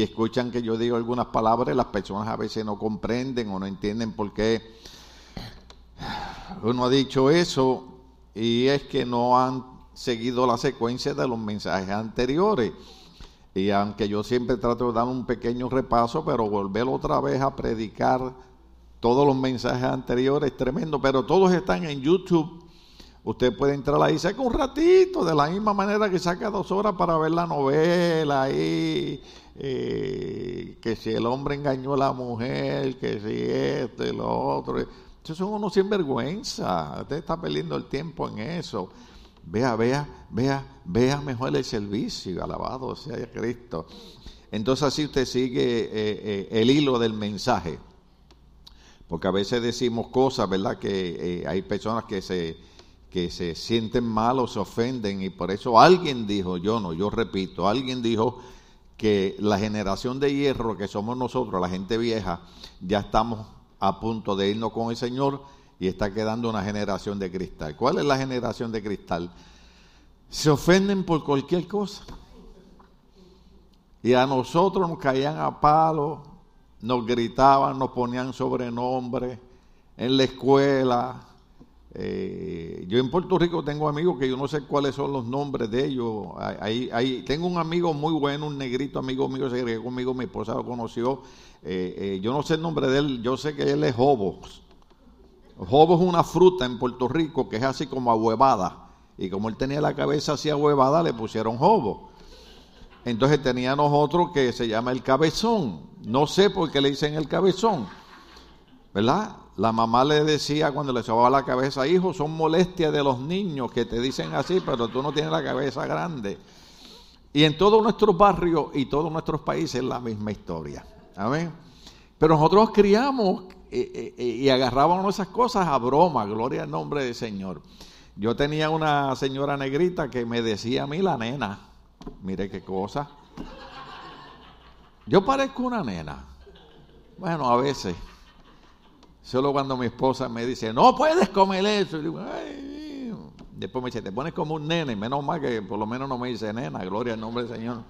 y escuchan que yo digo algunas palabras, las personas a veces no comprenden o no entienden por qué uno ha dicho eso y es que no han seguido la secuencia de los mensajes anteriores. Y aunque yo siempre trato de dar un pequeño repaso, pero volver otra vez a predicar todos los mensajes anteriores es tremendo, pero todos están en YouTube. Usted puede entrar ahí, saca un ratito, de la misma manera que saca dos horas para ver la novela ahí, eh, que si el hombre engañó a la mujer, que si esto y lo otro. Esos son unos sinvergüenza. Usted está perdiendo el tiempo en eso. Vea, vea, vea, vea mejor el servicio. Alabado sea Cristo. Entonces así usted sigue eh, eh, el hilo del mensaje. Porque a veces decimos cosas, ¿verdad? Que hay personas que se que se sienten mal o se ofenden y por eso alguien dijo, yo no, yo repito, alguien dijo que la generación de hierro que somos nosotros, la gente vieja, ya estamos a punto de irnos con el Señor y está quedando una generación de cristal. ¿Cuál es la generación de cristal? Se ofenden por cualquier cosa. Y a nosotros nos caían a palo, nos gritaban, nos ponían sobrenombre en la escuela, eh, yo en Puerto Rico tengo amigos que yo no sé cuáles son los nombres de ellos. Tengo un amigo muy bueno, un negrito amigo mío, se agregó conmigo, mi esposa lo conoció. Eh, eh, yo no sé el nombre de él, yo sé que él es Jobos. Jobos es una fruta en Puerto Rico que es así como ahuevada. Y como él tenía la cabeza así ahuevada, le pusieron Jobos. Entonces teníamos otro que se llama el cabezón. No sé por qué le dicen el cabezón. ¿Verdad? La mamá le decía cuando le sobaba la cabeza, hijo, son molestias de los niños que te dicen así, pero tú no tienes la cabeza grande. Y en todos nuestros barrios y todos nuestros países es la misma historia. Amén. Pero nosotros criamos eh, eh, eh, y agarrábamos esas cosas a broma, gloria al nombre del Señor. Yo tenía una señora negrita que me decía a mí la nena. Mire qué cosa. Yo parezco una nena. Bueno, a veces. Solo cuando mi esposa me dice, no puedes comer eso. Después me dice, te pones como un nene. Menos mal que por lo menos no me dice nena, gloria al nombre del Señor.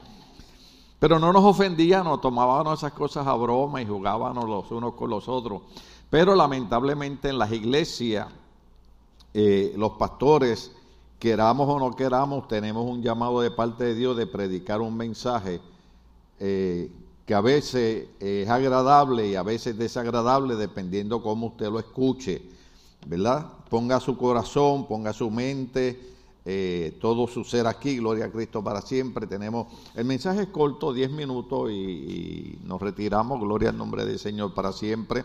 Pero no nos ofendíamos, tomábamos esas cosas a broma y jugábamos los unos con los otros. Pero lamentablemente en las iglesias, eh, los pastores, queramos o no queramos, tenemos un llamado de parte de Dios de predicar un mensaje eh, que a veces es agradable y a veces desagradable dependiendo cómo usted lo escuche, ¿verdad? Ponga su corazón, ponga su mente, eh, todo su ser aquí, gloria a Cristo para siempre. Tenemos, el mensaje corto, 10 minutos y, y, nos retiramos, gloria al nombre del Señor para siempre.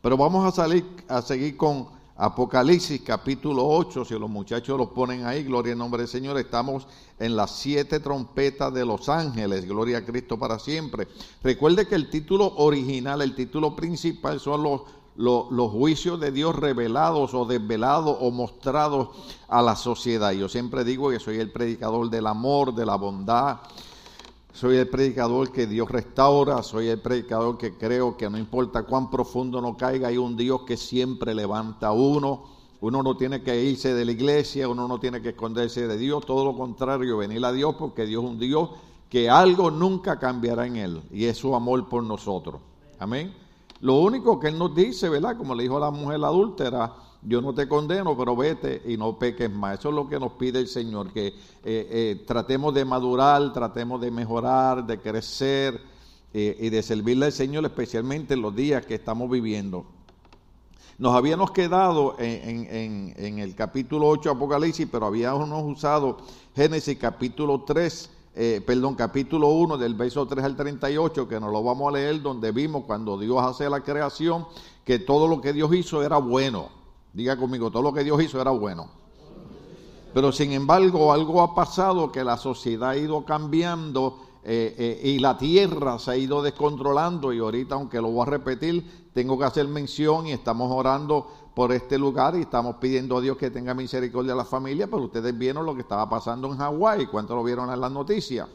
Pero vamos a salir, a seguir con Apocalipsis capítulo 8, si los muchachos lo ponen ahí, gloria al nombre del Señor, estamos en las siete trompetas de los ángeles, gloria a Cristo para siempre. Recuerde que el título original, el título principal son los, los, los, juicios de Dios revelados o desvelados o mostrados a la sociedad. Yo siempre digo que soy el predicador del amor, de la bondad, soy el predicador que Dios restaura, soy el predicador que creo que no importa cuán profundo no caiga, hay un Dios que siempre levanta a uno. Uno no tiene que irse de la iglesia, uno no tiene que esconderse de Dios, todo lo contrario, venir a Dios porque Dios es un Dios que algo nunca cambiará en Él y es su amor por nosotros. Amén. Lo único que Él nos dice, ¿verdad? Como le dijo a la mujer adúltera, yo no te condeno, pero vete y no peques más. Eso es lo que nos pide el Señor, que eh, eh, tratemos de madurar, tratemos de mejorar, de crecer eh, y de servirle al Señor, especialmente en los días que estamos viviendo. Nos habíamos quedado en, el capítulo 8 Apocalipsis, pero habíamos usado Génesis capítulo 3, perdón, capítulo 1 del verso 3 al 38, que nos lo vamos a leer, donde vimos cuando Dios hace la creación, que todo lo que Dios hizo era bueno. Diga conmigo, todo lo que Dios hizo era bueno. Pero sin embargo, algo ha pasado que la sociedad ha ido cambiando eh, eh, y la tierra se ha ido descontrolando. Y ahorita, aunque lo voy a repetir, tengo que hacer mención y estamos orando por este lugar y estamos pidiendo a Dios que tenga misericordia a la familia. Pero ustedes vieron lo que estaba pasando en Hawái. ¿Cuánto lo vieron en las noticias?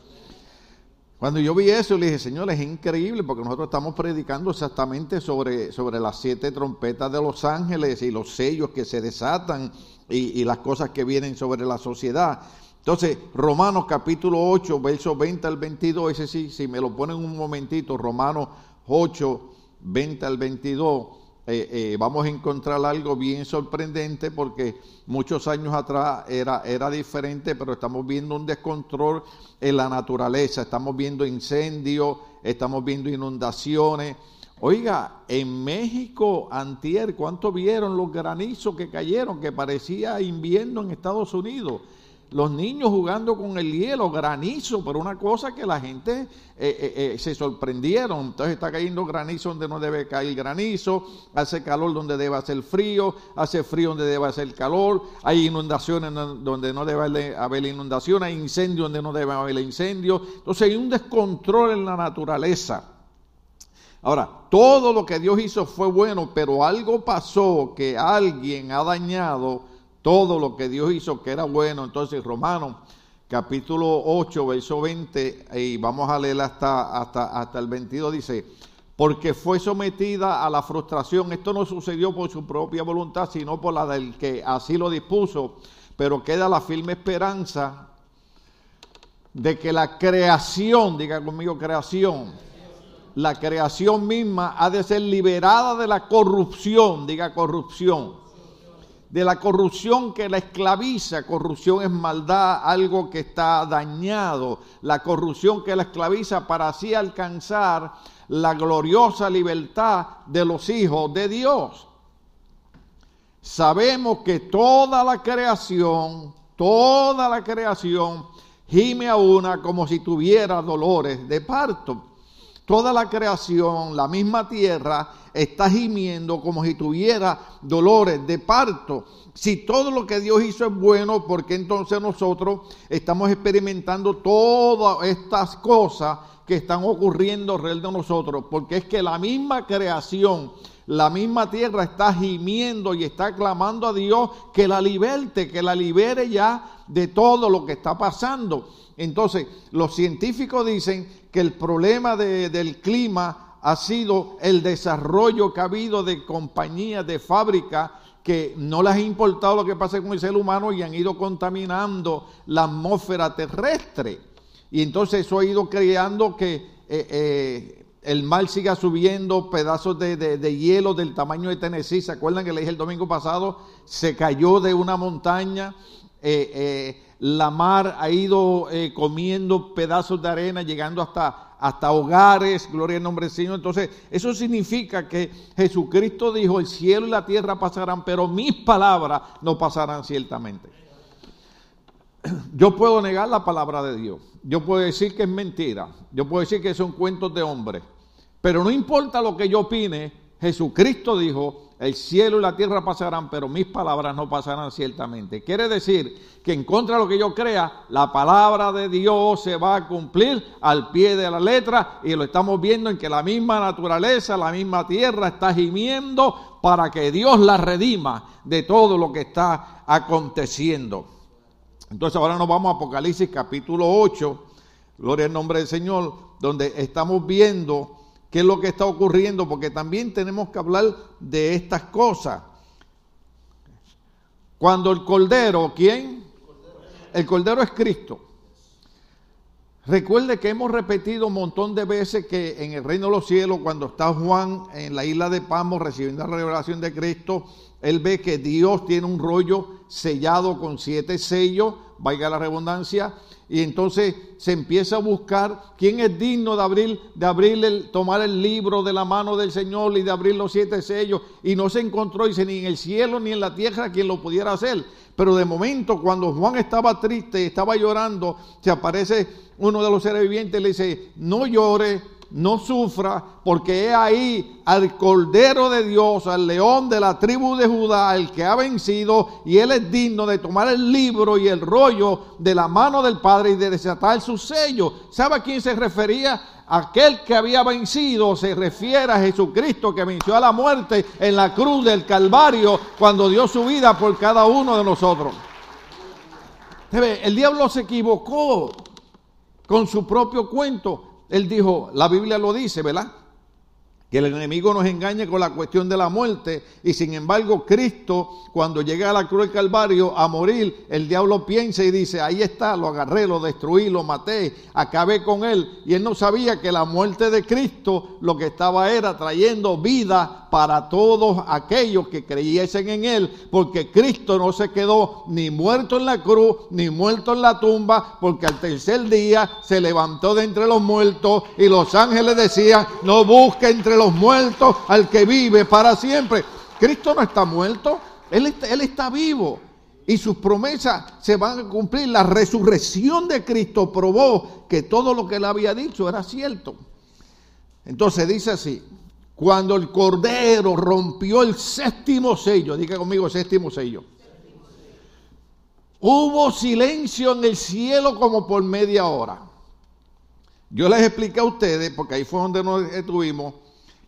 Cuando yo vi eso, le dije, Señor, es increíble porque nosotros estamos predicando exactamente sobre, sobre las siete trompetas de los ángeles y los sellos que se desatan y, las cosas que vienen sobre la sociedad. Entonces, Romanos capítulo 8, versos 20 al 22, ese sí, si me lo ponen un momentito, Romanos 8, 20 al 22, eh, eh, vamos a encontrar algo bien sorprendente porque muchos años atrás era, era diferente, pero estamos viendo un descontrol en la naturaleza, estamos viendo incendios, estamos viendo inundaciones. Oiga, en México, antier, ¿cuánto vieron los granizos que cayeron? Que parecía invierno en Estados Unidos los niños jugando con el hielo, granizo, pero una cosa que la gente eh, eh, eh, se sorprendieron. Entonces está cayendo granizo donde no debe caer granizo, hace calor donde debe hacer frío, hace frío donde debe hacer calor, hay inundaciones donde no debe haber inundación, hay incendios donde no debe haber incendios. Entonces hay un descontrol en la naturaleza. Ahora, todo lo que Dios hizo fue bueno, pero algo pasó que alguien ha dañado todo lo que Dios hizo que era bueno. Entonces, Romanos capítulo 8, verso 20, y vamos a leer hasta, hasta, hasta el 22, dice, porque fue sometida a la frustración. Esto no sucedió por su propia voluntad, sino por la del que así lo dispuso, pero queda la firme esperanza de que la creación, diga conmigo creación, la creación misma ha de ser liberada de la corrupción, diga corrupción de la corrupción que la esclaviza. Corrupción es maldad, algo que está dañado. La corrupción que la esclaviza para así alcanzar la gloriosa libertad de los hijos de Dios. Sabemos que toda la creación, toda la creación gime a una como si tuviera dolores de parto. Toda la creación, la misma tierra, está gimiendo como si tuviera dolores de parto. Si todo lo que Dios hizo es bueno, ¿por qué entonces nosotros estamos experimentando todas estas cosas que están ocurriendo alrededor de nosotros? Porque es que la misma creación, la misma tierra está gimiendo y está clamando a Dios que la liberte, que la libere ya de todo lo que está pasando. Entonces, los científicos dicen que el problema del clima ha sido el desarrollo que ha habido de compañías, de fábricas que no les ha importado lo que pasa con el ser humano y han ido contaminando la atmósfera terrestre. Y entonces eso ha ido creando que eh, eh, el mar siga subiendo, pedazos de, hielo del tamaño de Tennessee. ¿Se acuerdan que le dije el domingo pasado? Se cayó de una montaña. Eh, la mar ha ido comiendo pedazos de arena, llegando hasta hasta hogares, gloria al nombre del Señor. Entonces, eso significa que Jesucristo dijo, el cielo y la tierra pasarán, pero mis palabras no pasarán ciertamente. Yo puedo negar la palabra de Dios, yo puedo decir que es mentira, yo puedo decir que son cuentos de hombres, pero no importa lo que yo opine, Jesucristo dijo, el cielo y la tierra pasarán, pero mis palabras no pasarán ciertamente. Quiere decir que en contra de lo que yo crea, la palabra de Dios se va a cumplir al pie de la letra y lo estamos viendo en que la misma naturaleza, la misma tierra está gimiendo para que Dios la redima de todo lo que está aconteciendo. Entonces ahora nos vamos a Apocalipsis capítulo 8, gloria al nombre del Señor, donde estamos viendo qué es lo que está ocurriendo, porque también tenemos que hablar de estas cosas. Cuando el Cordero, ¿quién? El Cordero es Cristo. Recuerde que hemos repetido un montón de veces que en el reino de los cielos, cuando está Juan en la isla de Pamos recibiendo la revelación de Cristo, él ve que Dios tiene un rollo sellado con siete sellos, vaya la redundancia, y entonces se empieza a buscar quién es digno de abrir, de abrir el, tomar el libro de la mano del Señor y de abrir los siete sellos. Y no se encontró, dice, ni en el cielo ni en la tierra quien lo pudiera hacer. Pero de momento, cuando Juan estaba triste, estaba llorando, se aparece uno de los seres vivientes y le dice, no llore, no sufra, porque he ahí al Cordero de Dios, al león de la tribu de Judá, el que ha vencido, y él es digno de tomar el libro y el rollo de la mano del Padre y de desatar su sello. ¿Sabe a quién se refería? Aquel que había vencido se refiere a Jesucristo que venció a la muerte en la cruz del Calvario cuando dio su vida por cada uno de nosotros. El diablo se equivocó con su propio cuento él dijo, la Biblia lo dice, ¿verdad? Que el enemigo nos engañe con la cuestión de la muerte y sin embargo Cristo cuando llega a la cruz del Calvario a morir, el diablo piensa y dice, ahí está, lo agarré, lo destruí, lo maté, acabé con él y él no sabía que la muerte de Cristo lo que estaba era trayendo vida para todos aquellos que creyesen en él, porque Cristo no se quedó ni muerto en la cruz, ni muerto en la tumba, porque al tercer día se levantó de entre los muertos y los ángeles decían, no busque entre los muertos al que vive para siempre. Cristo no está muerto, Él él está vivo. Y sus promesas se van a cumplir. La resurrección de Cristo probó que todo lo que él había dicho era cierto. Entonces dice así, cuando el Cordero rompió el séptimo sello, diga conmigo séptimo sello, hubo silencio en el cielo como por media hora. Yo les expliqué a ustedes, porque ahí fue donde nos estuvimos,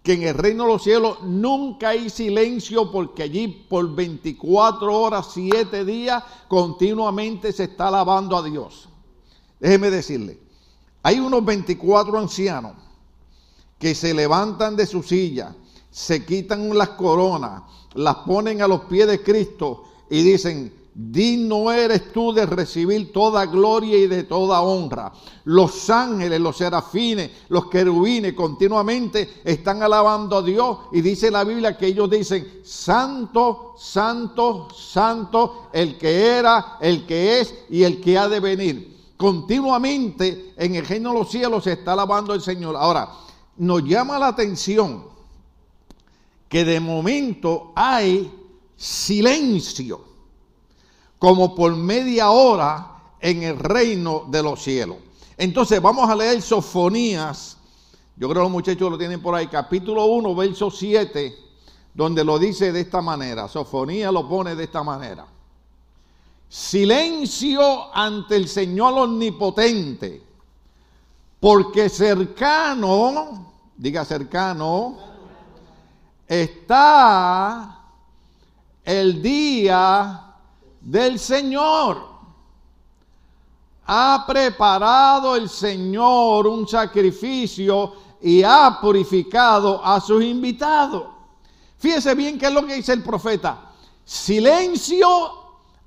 que en el reino de los cielos nunca hay silencio porque allí por 24 horas, 7 días, continuamente se está alabando a Dios. Déjeme decirle, hay unos 24 ancianos que se levantan de su silla, se quitan las coronas, las ponen a los pies de Cristo y dicen, Digno eres tú de recibir toda gloria y de toda honra. Los ángeles, los serafines, los querubines continuamente están alabando a Dios y dice la Biblia que ellos dicen, Santo, Santo, Santo, el que era, el que es y el que ha de venir. Continuamente en el reino de los cielos se está alabando al Señor. Ahora, nos llama la atención que de momento hay silencio como por media hora en el reino de los cielos. Entonces vamos a leer Sofonías, yo creo que los muchachos lo tienen por ahí, capítulo 1, verso 7, donde lo dice de esta manera. Sofonía lo pone de esta manera. Silencio ante el Señor omnipotente, porque cercano, diga cercano, está el día del Señor. Ha preparado el Señor un sacrificio y ha purificado a sus invitados. Fíjese bien qué es lo que dice el profeta. Silencio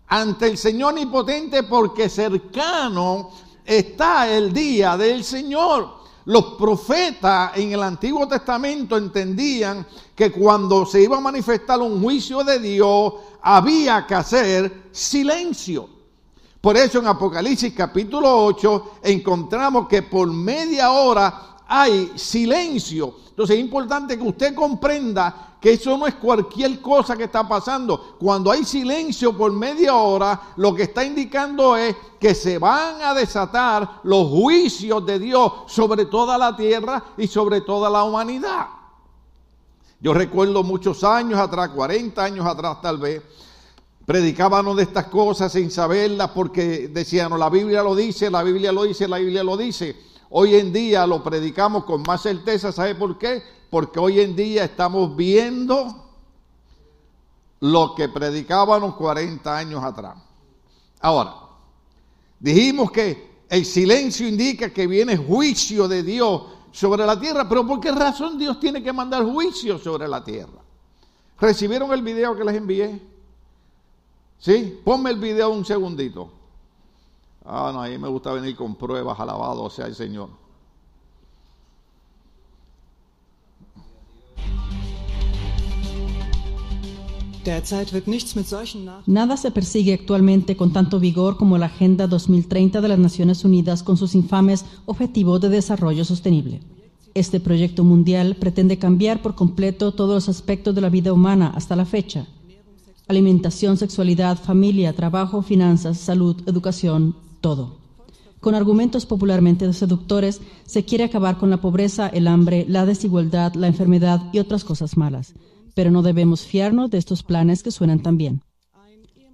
ante el Señor omnipotente porque cercano está el día del Señor. Los profetas en el Antiguo Testamento entendían que cuando se iba a manifestar un juicio de Dios, había que hacer silencio. Por eso en Apocalipsis capítulo 8 encontramos que por media hora hay silencio. Entonces es importante que usted comprenda que eso no es cualquier cosa que está pasando. Cuando hay silencio por media hora, lo que está indicando es que se van a desatar los juicios de Dios sobre toda la tierra y sobre toda la humanidad. Yo recuerdo muchos años atrás, 40 años atrás tal vez, predicábamos de estas cosas sin saberlas porque decían, la Biblia lo dice, la Biblia lo dice, la Biblia lo dice. Hoy en día lo predicamos con más certeza, ¿sabe por qué? Porque hoy en día estamos viendo lo que predicábamos 40 años atrás. Ahora, dijimos que el silencio indica que viene juicio de Dios sobre la tierra, pero ¿por qué razón Dios tiene que mandar juicio sobre la tierra? ¿Recibieron el video que les envié? ¿Sí? Ponme el video un segundito. Ah, no, ahí me gusta venir con pruebas, alabado sea el Señor. Nada se persigue actualmente con tanto vigor como la Agenda 2030 de las Naciones Unidas con sus infames Objetivos de Desarrollo Sostenible. Este proyecto mundial pretende cambiar por completo todos los aspectos de la vida humana hasta la fecha. Alimentación, sexualidad, familia, trabajo, finanzas, salud, educación, todo. Con argumentos popularmente seductores, se quiere acabar con la pobreza, el hambre, la desigualdad, la enfermedad y otras cosas malas pero no debemos fiarnos de estos planes que suenan tan bien.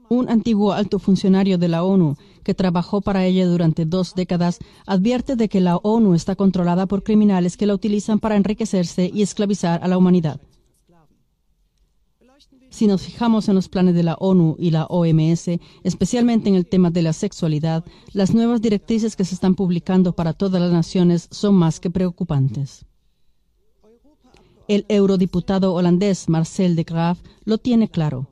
Un antiguo alto funcionario de la ONU que trabajó para ella durante dos décadas advierte de que la ONU está controlada por criminales que la utilizan para enriquecerse y esclavizar a la humanidad. Si nos fijamos en los planes de la ONU y la OMS, especialmente en el tema de la sexualidad, las nuevas directrices que se están publicando para todas las naciones son más que preocupantes. El eurodiputado holandés Marcel de Graaf lo tiene claro.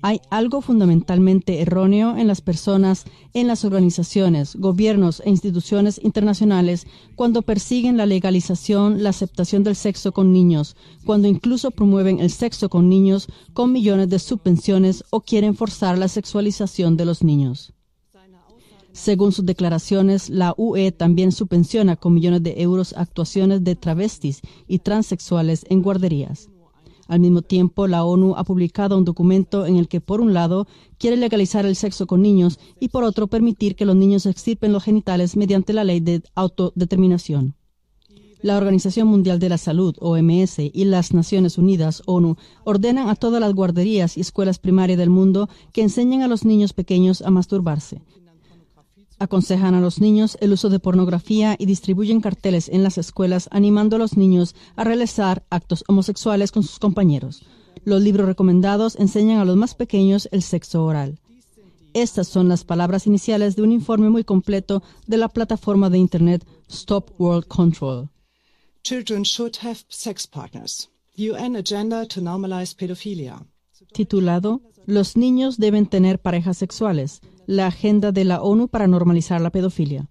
Hay algo fundamentalmente erróneo en las personas, en las organizaciones, gobiernos e instituciones internacionales cuando persiguen la legalización, la aceptación del sexo con niños, cuando incluso promueven el sexo con niños con millones de subvenciones o quieren forzar la sexualización de los niños. Según sus declaraciones, la UE también subvenciona con millones de euros actuaciones de travestis y transexuales en guarderías. Al mismo tiempo, la ONU ha publicado un documento en el que, por un lado, quiere legalizar el sexo con niños y, por otro, permitir que los niños extirpen los genitales mediante la ley de autodeterminación. La Organización Mundial de la Salud, OMS, y las Naciones Unidas, ONU, ordenan a todas las guarderías y escuelas primarias del mundo que enseñen a los niños pequeños a masturbarse. Aconsejan a los niños el uso de pornografía y distribuyen carteles en las escuelas animando a los niños a realizar actos homosexuales con sus compañeros. Los libros recomendados enseñan a los más pequeños el sexo oral. Estas son las palabras iniciales de un informe muy completo de la plataforma de Internet Stop World Control. Children should have sex partners. UN Agenda to Normalize Pedophilia. Titulado Los niños deben tener parejas sexuales la agenda de la ONU para normalizar la pedofilia.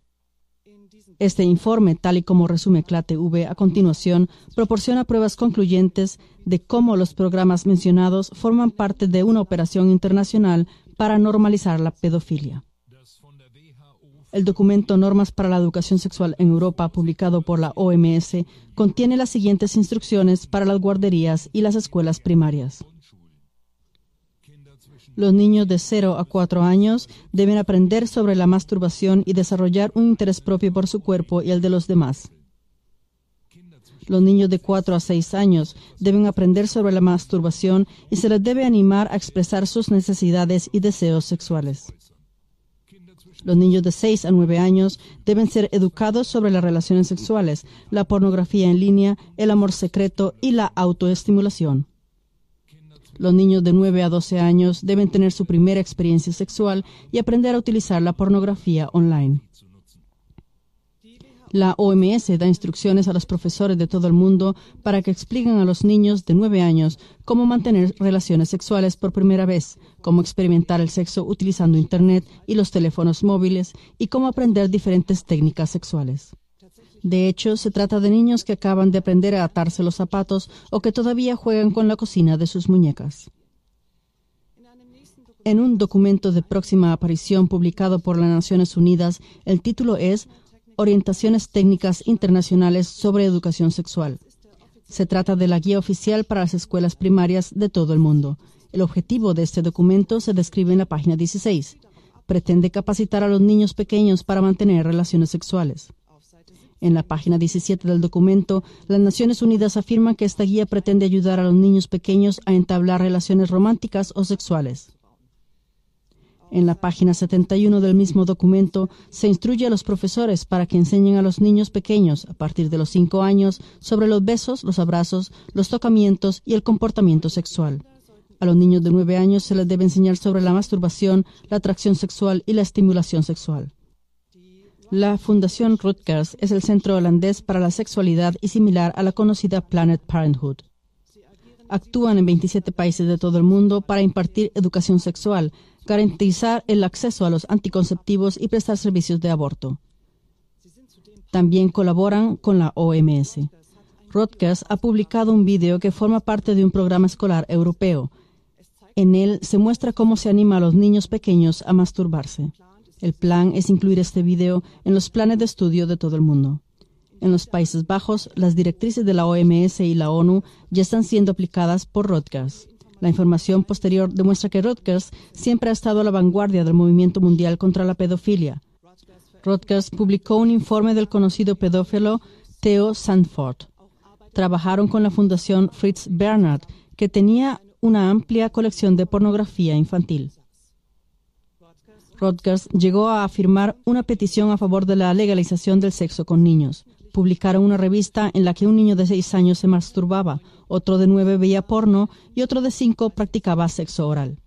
Este informe, tal y como resume CLATV a continuación, proporciona pruebas concluyentes de cómo los programas mencionados forman parte de una operación internacional para normalizar la pedofilia. El documento Normas para la Educación Sexual en Europa, publicado por la OMS, contiene las siguientes instrucciones para las guarderías y las escuelas primarias. Los niños de 0 a 4 años deben aprender sobre la masturbación y desarrollar un interés propio por su cuerpo y el de los demás. Los niños de 4 a 6 años deben aprender sobre la masturbación y se les debe animar a expresar sus necesidades y deseos sexuales. Los niños de 6 a 9 años deben ser educados sobre las relaciones sexuales, la pornografía en línea, el amor secreto y la autoestimulación. Los niños de 9 a 12 años deben tener su primera experiencia sexual y aprender a utilizar la pornografía online. La OMS da instrucciones a los profesores de todo el mundo para que expliquen a los niños de 9 años cómo mantener relaciones sexuales por primera vez, cómo experimentar el sexo utilizando Internet y los teléfonos móviles y cómo aprender diferentes técnicas sexuales. De hecho, se trata de niños que acaban de aprender a atarse los zapatos o que todavía juegan con la cocina de sus muñecas. En un documento de próxima aparición publicado por las Naciones Unidas, el título es Orientaciones Técnicas Internacionales sobre Educación Sexual. Se trata de la guía oficial para las escuelas primarias de todo el mundo. El objetivo de este documento se describe en la página 16. Pretende capacitar a los niños pequeños para mantener relaciones sexuales. En la página 17 del documento, las Naciones Unidas afirman que esta guía pretende ayudar a los niños pequeños a entablar relaciones románticas o sexuales. En la página 71 del mismo documento se instruye a los profesores para que enseñen a los niños pequeños, a partir de los 5 años, sobre los besos, los abrazos, los tocamientos y el comportamiento sexual. A los niños de 9 años se les debe enseñar sobre la masturbación, la atracción sexual y la estimulación sexual. La Fundación Rutgers es el centro holandés para la sexualidad y similar a la conocida Planet Parenthood. Actúan en 27 países de todo el mundo para impartir educación sexual, garantizar el acceso a los anticonceptivos y prestar servicios de aborto. También colaboran con la OMS. Rutgers ha publicado un video que forma parte de un programa escolar europeo. En él se muestra cómo se anima a los niños pequeños a masturbarse. El plan es incluir este video en los planes de estudio de todo el mundo. En los Países Bajos, las directrices de la OMS y la ONU ya están siendo aplicadas por Rutgers. La información posterior demuestra que Rutgers siempre ha estado a la vanguardia del movimiento mundial contra la pedofilia. Rutgers publicó un informe del conocido pedófilo Theo Sandford. Trabajaron con la Fundación Fritz Bernhard, que tenía una amplia colección de pornografía infantil. Rutgers llegó a firmar una petición a favor de la legalización del sexo con niños. Publicaron una revista en la que un niño de seis años se masturbaba, otro de nueve veía porno y otro de cinco practicaba sexo oral.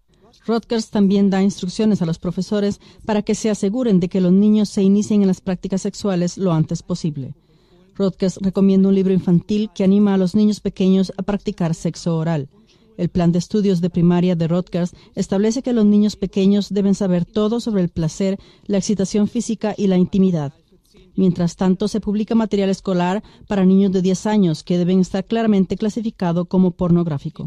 Rutgers también da instrucciones a los profesores para que se aseguren de que los niños se inicien en las prácticas sexuales lo antes posible. Rodgers recomienda un libro infantil que anima a los niños pequeños a practicar sexo oral. El plan de estudios de primaria de Rutgers establece que los niños pequeños deben saber todo sobre el placer, la excitación física y la intimidad. Mientras tanto, se publica material escolar para niños de 10 años que deben estar claramente clasificado como pornográfico.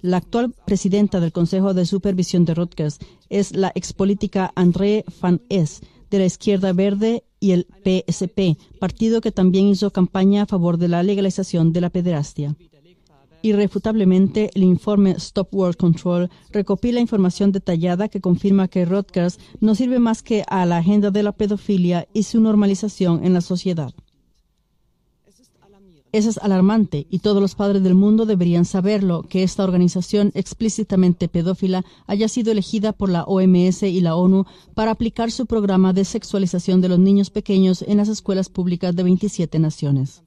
La actual presidenta del Consejo de Supervisión de Rutgers es la expolítica André Van Es, de la Izquierda Verde y el PSP, partido que también hizo campaña a favor de la legalización de la pederastia. Irrefutablemente, el informe Stop World Control recopila información detallada que confirma que Rutgers no sirve más que a la agenda de la pedofilia y su normalización en la sociedad. Eso es alarmante y todos los padres del mundo deberían saberlo, que esta organización explícitamente pedófila haya sido elegida por la OMS y la ONU para aplicar su programa de sexualización de los niños pequeños en las escuelas públicas de 27 naciones.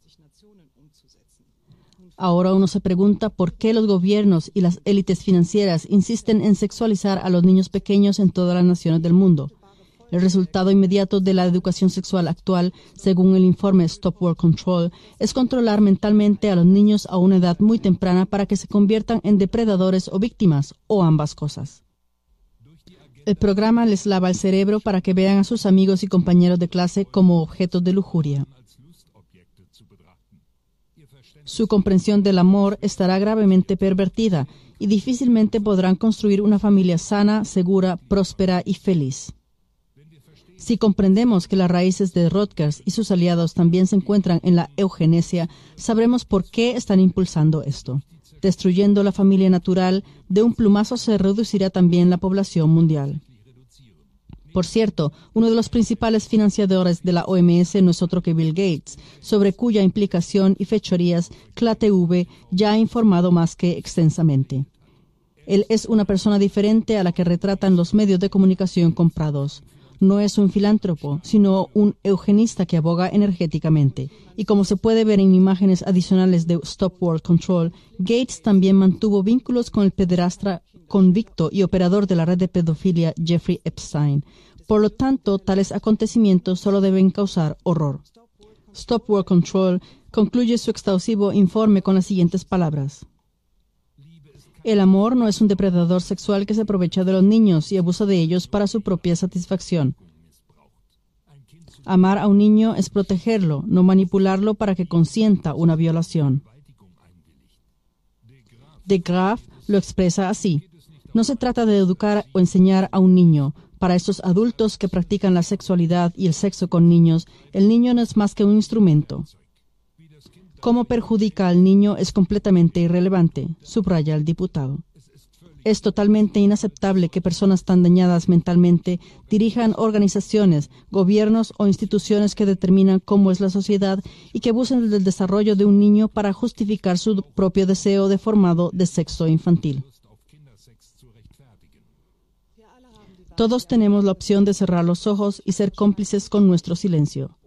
Ahora uno se pregunta por qué los gobiernos y las élites financieras insisten en sexualizar a los niños pequeños en todas las naciones del mundo. El resultado inmediato de la educación sexual actual, según el informe Stop World Control, es controlar mentalmente a los niños a una edad muy temprana para que se conviertan en depredadores o víctimas, o ambas cosas. El programa les lava el cerebro para que vean a sus amigos y compañeros de clase como objetos de lujuria. Su comprensión del amor estará gravemente pervertida y difícilmente podrán construir una familia sana, segura, próspera y feliz. Si comprendemos que las raíces de Rutgers y sus aliados también se encuentran en la eugenesia, sabremos por qué están impulsando esto. Destruyendo la familia natural, de un plumazo se reducirá también la población mundial. Por cierto, uno de los principales financiadores de la OMS no es otro que Bill Gates, sobre cuya implicación y fechorías CLATV ya ha informado más que extensamente. Él es una persona diferente a la que retratan los medios de comunicación comprados. No es un filántropo, sino un eugenista que aboga energéticamente. Y como se puede ver en imágenes adicionales de Stop World Control, Gates también mantuvo vínculos con el pederastra convicto y operador de la red de pedofilia Jeffrey Epstein. Por lo tanto, tales acontecimientos solo deben causar horror. Stop World Control concluye su exhaustivo informe con las siguientes palabras. El amor no es un depredador sexual que se aprovecha de los niños y abusa de ellos para su propia satisfacción. Amar a un niño es protegerlo, no manipularlo para que consienta una violación. De Graaf lo expresa así. No se trata de educar o enseñar a un niño, para estos adultos que practican la sexualidad y el sexo con niños, el niño no es más que un instrumento. Cómo perjudica al niño es completamente irrelevante, subraya el diputado. Es totalmente inaceptable que personas tan dañadas mentalmente dirijan organizaciones, gobiernos o instituciones que determinan cómo es la sociedad y que abusen del desarrollo de un niño para justificar su propio deseo deformado de sexo infantil. Todos tenemos la opción de cerrar los ojos y ser cómplices con nuestro silencio,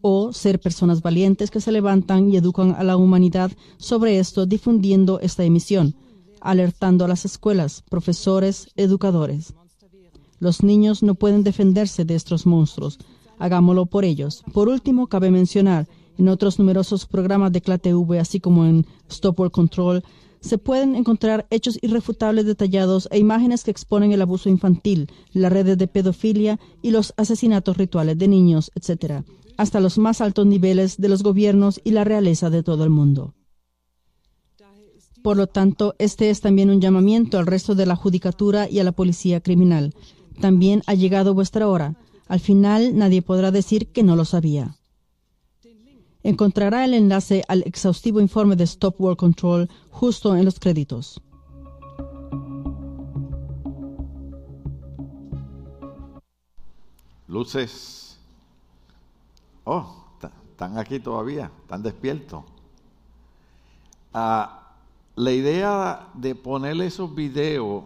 o ser personas valientes que se levantan y educan a la humanidad sobre esto difundiendo esta emisión, alertando a las escuelas, profesores, educadores. Los niños no pueden defenderse de estos monstruos. Hagámoslo por ellos. Por último, cabe mencionar, en otros numerosos programas de CLATV, así como en Stop World Control, se pueden encontrar hechos irrefutables detallados e imágenes que exponen el abuso infantil, las redes de pedofilia y los asesinatos rituales de niños, etc., hasta los más altos niveles de los gobiernos y la realeza de todo el mundo. Por lo tanto, este es también un llamamiento al resto de la judicatura y a la policía criminal. También ha llegado vuestra hora. Al final nadie podrá decir que no lo sabía. Encontrará el enlace al exhaustivo informe de Stop World Control justo en los créditos. Luces. Oh, están aquí todavía, están despiertos. Ah, la idea de ponerle esos videos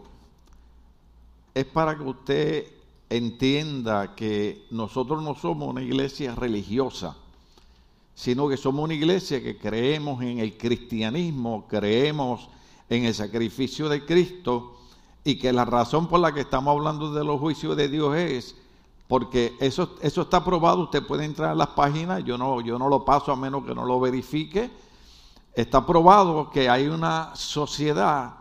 es para que usted entienda que nosotros no somos una iglesia religiosa sino que somos una iglesia que creemos en el cristianismo, creemos en el sacrificio de Cristo y que la razón por la que estamos hablando de los juicios de Dios es porque eso, eso está probado, usted puede entrar a las páginas, yo no, yo no lo paso a menos que no lo verifique. Está probado que hay una sociedad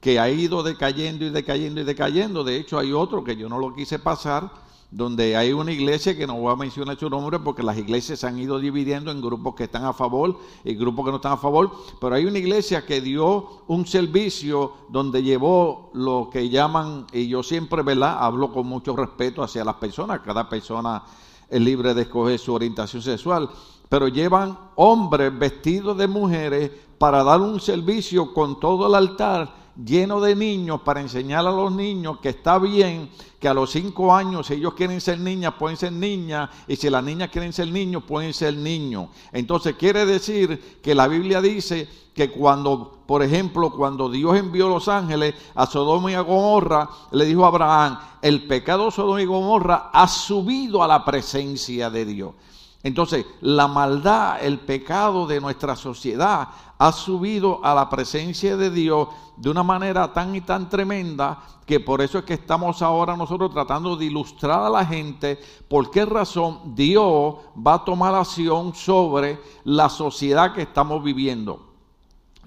que ha ido decayendo y decayendo y decayendo. De hecho, hay otro que yo no lo quise pasar, donde hay una iglesia que no voy a mencionar su nombre porque las iglesias se han ido dividiendo en grupos que están a favor y grupos que no están a favor, pero hay una iglesia que dio un servicio donde llevó lo que llaman, y yo siempre, ¿verdad? Hablo con mucho respeto hacia las personas, cada persona es libre de escoger su orientación sexual, pero llevan hombres vestidos de mujeres para dar un servicio con todo el altar lleno de niños para enseñar a los niños que está bien que a los cinco años, si ellos quieren ser niñas, pueden ser niñas, y si las niñas quieren ser niños, pueden ser niños. Entonces quiere decir que la Biblia dice que cuando, por ejemplo, cuando Dios envió los ángeles a Sodoma y a Gomorra, le dijo a Abraham, el pecado de Sodoma y Gomorra ha subido a la presencia de Dios. Entonces, la maldad, el pecado de nuestra sociedad ha subido a la presencia de Dios de una manera tan y tan tremenda que por eso es que estamos ahora nosotros tratando de ilustrar a la gente por qué razón Dios va a tomar acción sobre la sociedad que estamos viviendo.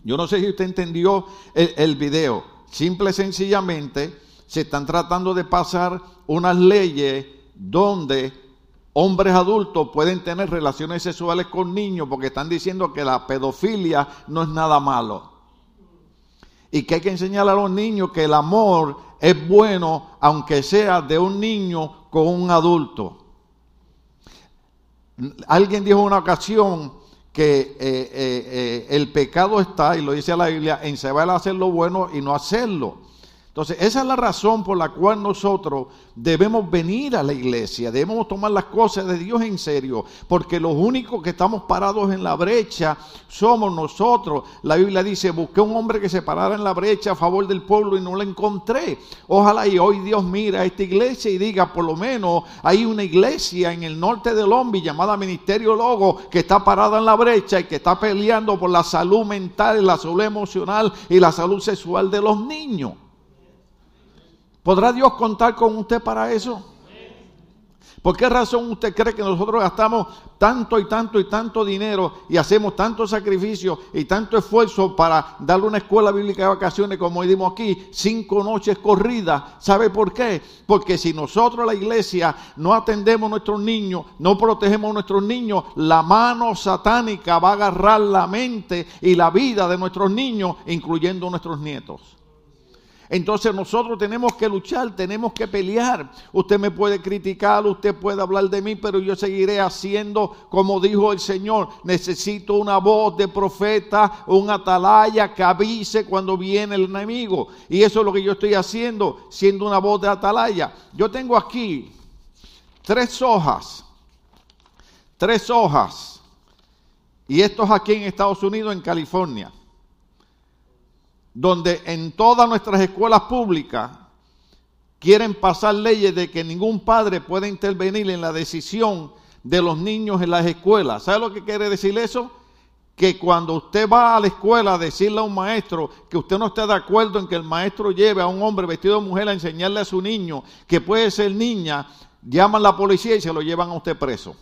Yo no sé si usted entendió el, video. Simple y sencillamente se están tratando de pasar unas leyes donde hombres adultos pueden tener relaciones sexuales con niños porque están diciendo que la pedofilia no es nada malo. Y que hay que enseñar a los niños que el amor es bueno aunque sea de un niño con un adulto. Alguien dijo en una ocasión que eh, eh, eh, el pecado está, y lo dice la Biblia, en saber hacer lo bueno y no hacerlo. Entonces, esa es la razón por la cual nosotros debemos venir a la iglesia, debemos tomar las cosas de Dios en serio, porque los únicos que estamos parados en la brecha somos nosotros. La Biblia dice, busqué un hombre que se parara en la brecha a favor del pueblo y no lo encontré. Ojalá y hoy Dios mira a esta iglesia y diga, por lo menos hay una iglesia en el norte de Lombi llamada Ministerio Logo que está parada en la brecha y que está peleando por la salud mental, la salud emocional y la salud sexual de los niños. ¿Podrá Dios contar con usted para eso? ¿Por qué razón usted cree que nosotros gastamos tanto y tanto y tanto dinero y hacemos tanto sacrificio y tanto esfuerzo para darle una escuela bíblica de vacaciones como dimos aquí, cinco noches corridas? ¿Sabe por qué? Porque si nosotros la iglesia no atendemos a nuestros niños, no protegemos a nuestros niños, la mano satánica va a agarrar la mente y la vida de nuestros niños, incluyendo nuestros nietos. Entonces nosotros tenemos que luchar, tenemos que pelear. Usted me puede criticar, usted puede hablar de mí, pero yo seguiré haciendo como dijo el Señor. Necesito una voz de profeta, un atalaya que avise cuando viene el enemigo. Y eso es lo que yo estoy haciendo, siendo una voz de atalaya. Yo tengo aquí tres hojas, tres hojas. Y esto es aquí en Estados Unidos, en California donde en todas nuestras escuelas públicas quieren pasar leyes de que ningún padre puede intervenir en la decisión de los niños en las escuelas. ¿Sabe lo que quiere decir eso? Que cuando usted va a la escuela a decirle a un maestro que usted no está de acuerdo en que el maestro lleve a un hombre vestido de mujer a enseñarle a su niño que puede ser niña, llaman a la policía y se lo llevan a usted preso.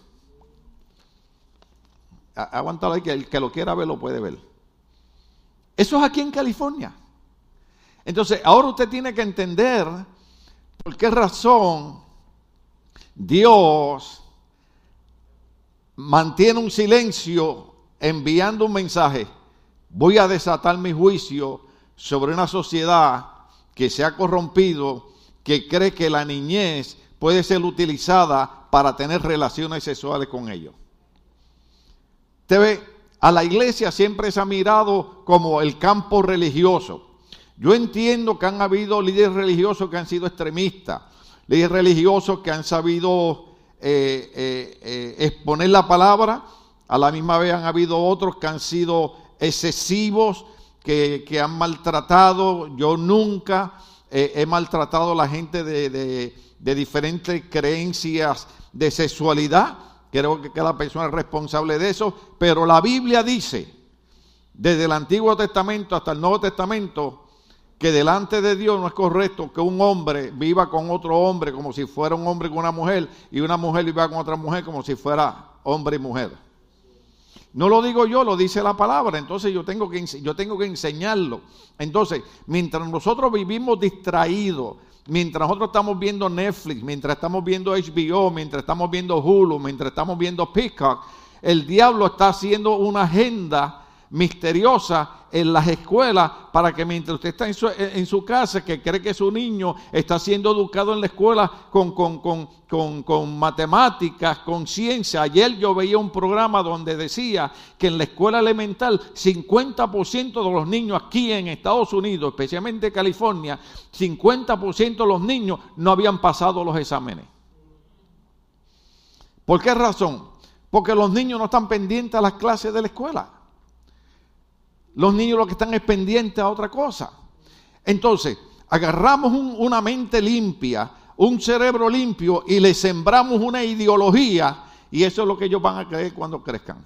Aguántalo ahí, que el que lo quiera ver lo puede ver. Eso es aquí en California. Entonces, ahora usted tiene que entender por qué razón Dios mantiene un silencio enviando un mensaje. Voy a desatar mi juicio sobre una sociedad que se ha corrompido, que cree que la niñez puede ser utilizada para tener relaciones sexuales con ellos. Usted ve, a la iglesia siempre se ha mirado como el campo religioso. Yo entiendo que han habido líderes religiosos que han sido extremistas, líderes religiosos que han sabido eh, eh, eh, exponer la palabra, a la misma vez han habido otros que han sido excesivos, que, han maltratado. Yo nunca he maltratado a la gente de diferentes creencias de sexualidad Creo que cada persona es responsable de eso, pero la Biblia dice, desde el Antiguo Testamento hasta el Nuevo Testamento, que delante de Dios no es correcto que un hombre viva con otro hombre como si fuera un hombre con una mujer y una mujer viva con otra mujer como si fuera hombre y mujer. No lo digo yo, lo dice la palabra, entonces yo tengo que, yo tengo que enseñarlo. Entonces, mientras nosotros vivimos distraídos, mientras nosotros estamos viendo Netflix, mientras estamos viendo HBO, mientras estamos viendo Hulu, mientras estamos viendo Peacock, el diablo está haciendo una agenda misteriosa en las escuelas para que mientras usted está en su, casa, que cree que su niño está siendo educado en la escuela con, con matemáticas, con ciencia. Ayer yo veía un programa donde decía que en la escuela elemental 50% de los niños aquí en Estados Unidos, especialmente California, 50% de los niños no habían pasado los exámenes. ¿Por qué razón? Porque los niños no están pendientes a las clases de la escuela. Los niños lo que están es pendientes a otra cosa. Entonces, agarramos una mente limpia, un cerebro limpio y le sembramos una ideología y eso es lo que ellos van a creer cuando crezcan.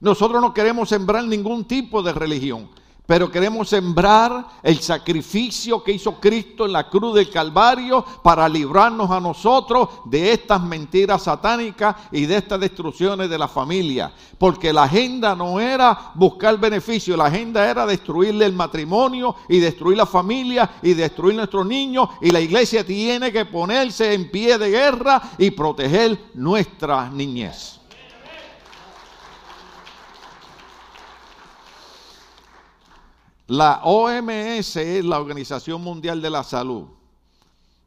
Nosotros no queremos sembrar ningún tipo de religión pero queremos sembrar el sacrificio que hizo Cristo en la cruz del Calvario para librarnos a nosotros de estas mentiras satánicas y de estas destrucciones de la familia. Porque la agenda no era buscar beneficio, la agenda era destruirle el matrimonio y destruir la familia y destruir nuestros niños. Y la iglesia tiene que ponerse en pie de guerra y proteger nuestra niñez. La OMS es la Organización Mundial de la Salud.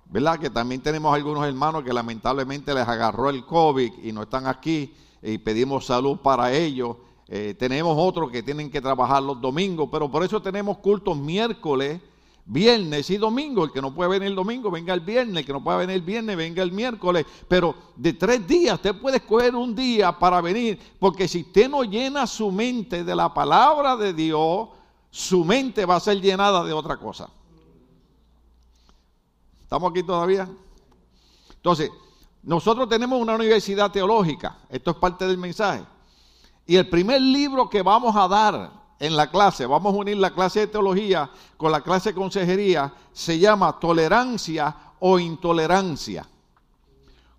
¿Verdad? Que también tenemos algunos hermanos que lamentablemente les agarró el COVID y no están aquí y pedimos salud para ellos. Eh, tenemos otros que tienen que trabajar los domingos, pero por eso tenemos cultos miércoles, viernes y domingo. El que no puede venir el domingo, venga el viernes. El que no puede venir el viernes, venga el miércoles. Pero de tres días, usted puede escoger un día para venir, porque si usted no llena su mente de la palabra de Dios, su mente va a ser llenada de otra cosa. ¿Estamos aquí todavía? Entonces, nosotros tenemos una universidad teológica, esto es parte del mensaje. Y el primer libro que vamos a dar en la clase, vamos a unir la clase de teología con la clase de consejería, se llama Tolerancia o Intolerancia.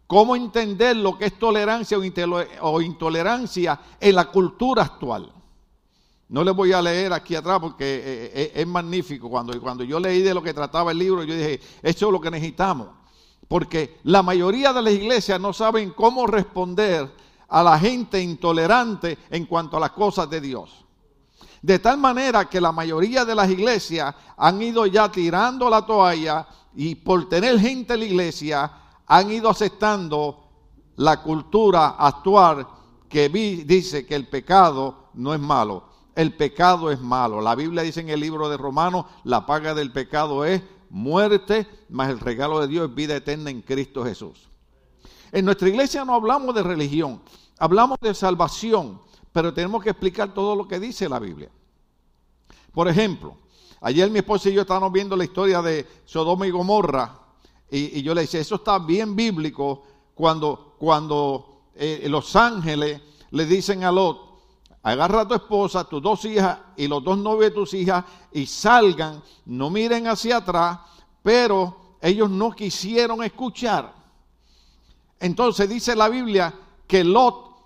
¿Cómo entender lo que es tolerancia o intolerancia en la cultura actual? No les voy a leer aquí atrás porque eh, eh, es, magnífico. Cuando, cuando yo leí de lo que trataba el libro, yo dije, eso es lo que necesitamos. Porque la mayoría de las iglesias no saben cómo responder a la gente intolerante en cuanto a las cosas de Dios. De tal manera que la mayoría de las iglesias han ido ya tirando la toalla y por tener gente en la iglesia han ido aceptando la cultura actual que dice que el pecado no es malo el pecado es malo. La Biblia dice en el libro de Romanos, la paga del pecado es muerte, mas el regalo de Dios es vida eterna en Cristo Jesús. En nuestra iglesia no hablamos de religión, hablamos de salvación, pero tenemos que explicar todo lo que dice la Biblia. Por ejemplo, ayer mi esposa y yo estábamos viendo la historia de Sodoma y Gomorra, y, yo le decía, eso está bien bíblico cuando, cuando eh, los ángeles le dicen a Lot, agarra a tu esposa, tus dos hijas y los dos novios de tus hijas y salgan, no miren hacia atrás, pero ellos no quisieron escuchar. Entonces dice la Biblia que Lot,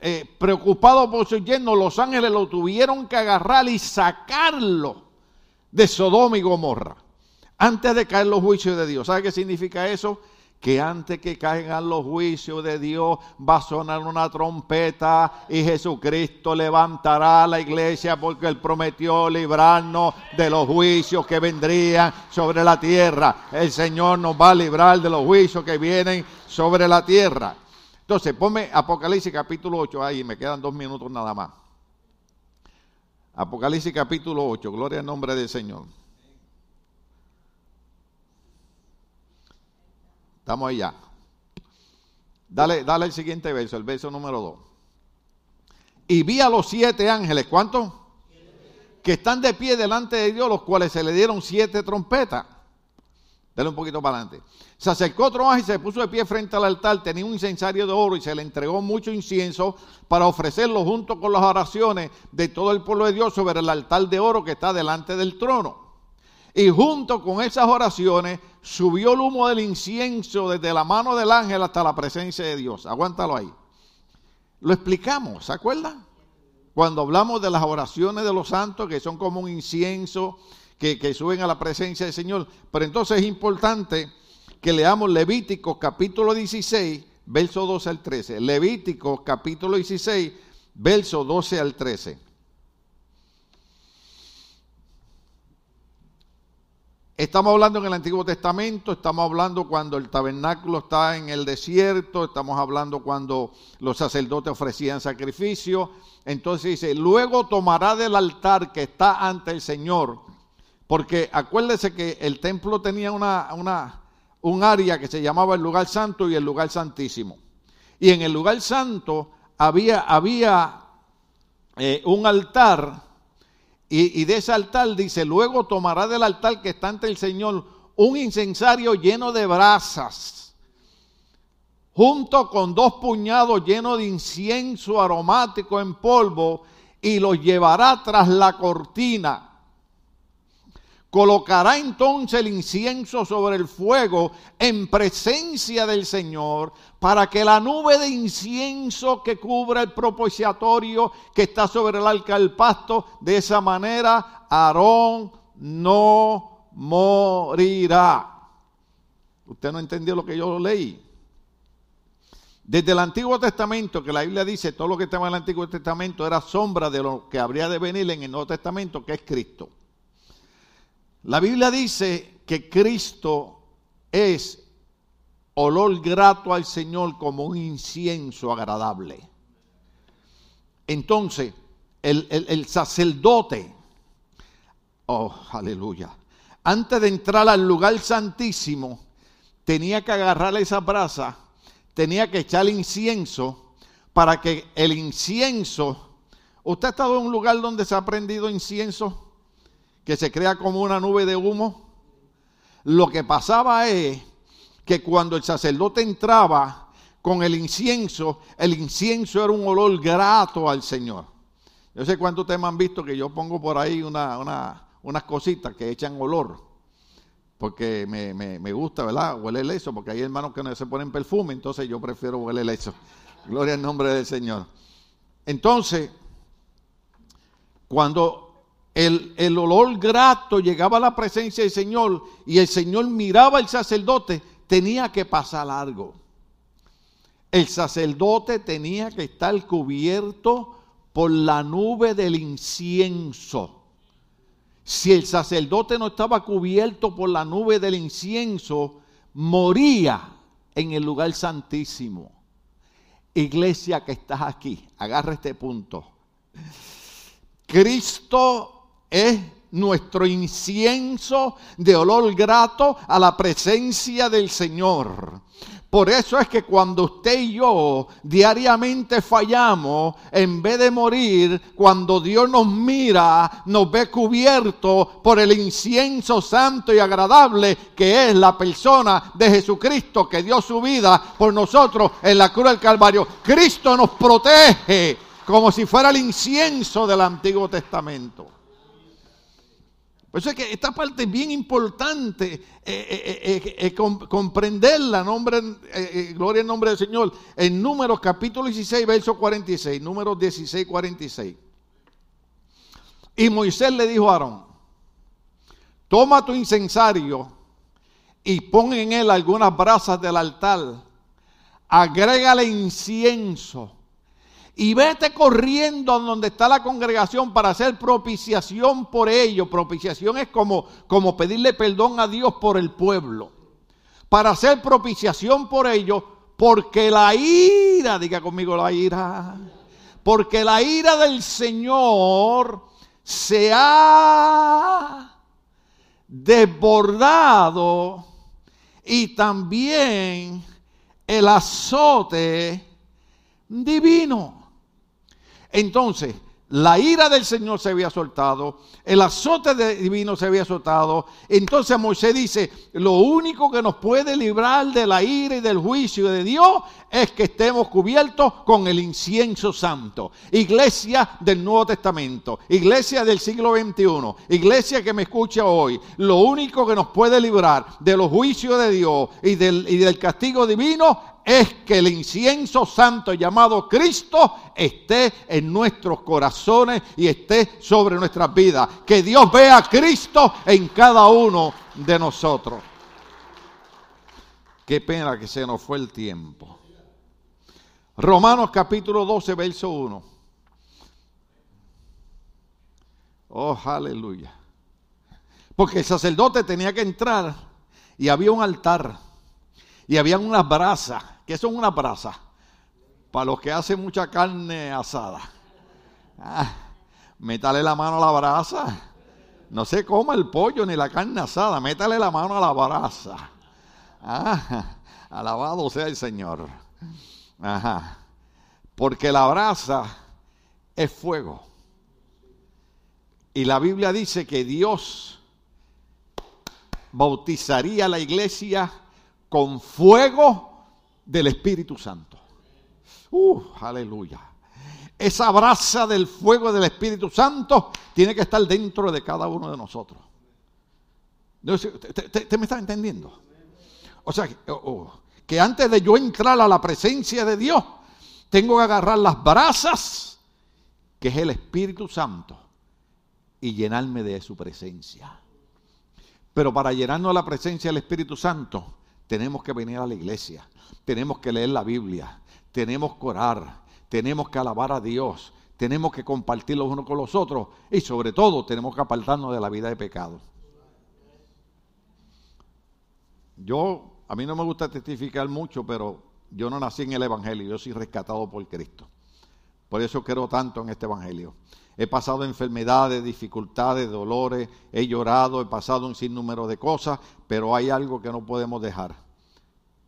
eh, preocupado por su yerno, los ángeles lo tuvieron que agarrar y sacarlo de Sodoma y Gomorra, antes de caer los juicios de Dios. ¿Sabe qué significa eso? Que antes que caigan los juicios de Dios va a sonar una trompeta y Jesucristo levantará a la iglesia porque Él prometió librarnos de los juicios que vendrían sobre la tierra. El Señor nos va a librar de los juicios que vienen sobre la tierra. Entonces, ponme Apocalipsis capítulo 8 ahí, me quedan dos minutos nada más. Apocalipsis capítulo 8, gloria al nombre del Señor. Estamos ahí ya. Dale, dale el siguiente verso, el verso número 2. Y vi a los siete ángeles, ¿cuántos? Que están de pie delante de Dios, los cuales se le dieron siete trompetas. Dale un poquito para adelante. Se acercó otro ángel y se puso de pie frente al altar. Tenía un incensario de oro y se le entregó mucho incienso para ofrecerlo junto con las oraciones de todo el pueblo de Dios sobre el altar de oro que está delante del trono. Y junto con esas oraciones subió el humo del incienso desde la mano del ángel hasta la presencia de Dios. Aguántalo ahí. Lo explicamos, ¿se acuerdan? Cuando hablamos de las oraciones de los santos, que son como un incienso, que, que suben a la presencia del Señor. Pero entonces es importante que leamos Levítico capítulo 16, verso 12 al 13. Levítico capítulo 16, verso 12 al 13. Estamos hablando en el Antiguo Testamento, estamos hablando cuando el tabernáculo está en el desierto, estamos hablando cuando los sacerdotes ofrecían sacrificio. Entonces dice, luego tomará del altar que está ante el Señor, porque acuérdese que el templo tenía una, una, un área que se llamaba el lugar santo y el lugar santísimo. Y en el lugar santo había, había eh, un altar y, de ese altar dice, luego tomará del altar que está ante el Señor un incensario lleno de brasas, junto con dos puñados llenos de incienso aromático en polvo, y los llevará tras la cortina Colocará entonces el incienso sobre el fuego en presencia del Señor para que la nube de incienso que cubra el propiciatorio que está sobre el arca del pasto, de esa manera Aarón no morirá. Usted no entendió lo que yo leí. Desde el Antiguo Testamento, que la Biblia dice, todo lo que estaba en el Antiguo Testamento era sombra de lo que habría de venir en el Nuevo Testamento, que es Cristo. La Biblia dice que Cristo es olor grato al Señor como un incienso agradable. Entonces, el, sacerdote, oh, aleluya, antes de entrar al lugar santísimo, tenía que agarrar esa brasa, tenía que echar incienso para que el incienso, ¿usted ha estado en un lugar donde se ha prendido incienso? Que se crea como una nube de humo. Lo que pasaba es que cuando el sacerdote entraba con el incienso, el incienso era un olor grato al Señor. Yo sé cuántos me han visto que yo pongo por ahí una, unas cositas que echan olor, porque me, me, gusta, ¿verdad? Huele el eso, porque hay hermanos que no se ponen perfume, entonces yo prefiero huele el eso. Gloria al nombre del Señor. Entonces, cuando el, olor grato llegaba a la presencia del Señor y el Señor miraba al sacerdote, tenía que pasar algo. El sacerdote tenía que estar cubierto por la nube del incienso. Si el sacerdote no estaba cubierto por la nube del incienso, moría en el lugar santísimo. Iglesia que estás aquí, agarra este punto. Cristo es nuestro incienso de olor grato a la presencia del Señor. Por eso es que cuando usted y yo diariamente fallamos, en vez de morir, cuando Dios nos mira, nos ve cubierto por el incienso santo y agradable que es la persona de Jesucristo que dio su vida por nosotros en la cruz del Calvario. Cristo nos protege como si fuera el incienso del Antiguo Testamento. Por eso es que esta parte es bien importante eh, eh, eh, comprenderla, nombre, gloria en nombre del Señor, en Números capítulo 16, verso 46, Números 16, 46. Y Moisés le dijo a Aarón, toma tu incensario y pon en él algunas brasas del altar, agrégale incienso y vete corriendo a donde está la congregación para hacer propiciación por ellos. Propiciación es como, como pedirle perdón a Dios por el pueblo. Para hacer propiciación por ellos, porque la ira, diga conmigo la ira, porque la ira del Señor se ha desbordado y también el azote divino. Entonces, la ira del Señor se había soltado, el azote divino se había soltado. Entonces Moisés dice, lo único que nos puede librar de la ira y del juicio de Dios es que estemos cubiertos con el incienso santo. Iglesia del Nuevo Testamento, iglesia del siglo XXI, iglesia que me escucha hoy, lo único que nos puede librar de los juicios de Dios y del, y del castigo divino es que el incienso santo llamado Cristo esté en nuestros corazones y esté sobre nuestras vidas. Que Dios vea a Cristo en cada uno de nosotros. Qué pena que se nos fue el tiempo. Romanos capítulo 12, verso 1. Oh, aleluya. Porque el sacerdote tenía que entrar y había un altar y había unas brasas ¿Qué son una brasa? Para los que hacen mucha carne asada. Ah, métale la mano a la brasa. No se coma el pollo ni la carne asada. Métale la mano a la brasa. Ah, alabado sea el Señor. Ajá. Porque la brasa es fuego. Y la Biblia dice que Dios bautizaría a la iglesia con fuego del Espíritu Santo. Uh, aleluya. Esa brasa del fuego del Espíritu Santo tiene que estar dentro de cada uno de nosotros. ¿Te, me está entendiendo? O sea, oh, oh, que antes de yo entrar a la presencia de Dios, tengo que agarrar las brasas, que es el Espíritu Santo, y llenarme de su presencia. Pero para llenarnos de la presencia del Espíritu Santo, tenemos que venir a la iglesia, tenemos que leer la Biblia, tenemos que orar, tenemos que alabar a Dios, tenemos que compartir los unos con los otros y sobre todo tenemos que apartarnos de la vida de pecado. Yo, a mí no me gusta testificar mucho, pero yo no nací en el Evangelio, yo soy rescatado por Cristo. Por eso quiero tanto en este Evangelio. He pasado enfermedades, dificultades, dolores, he llorado, he pasado un sinnúmero de cosas, pero hay algo que no podemos dejar.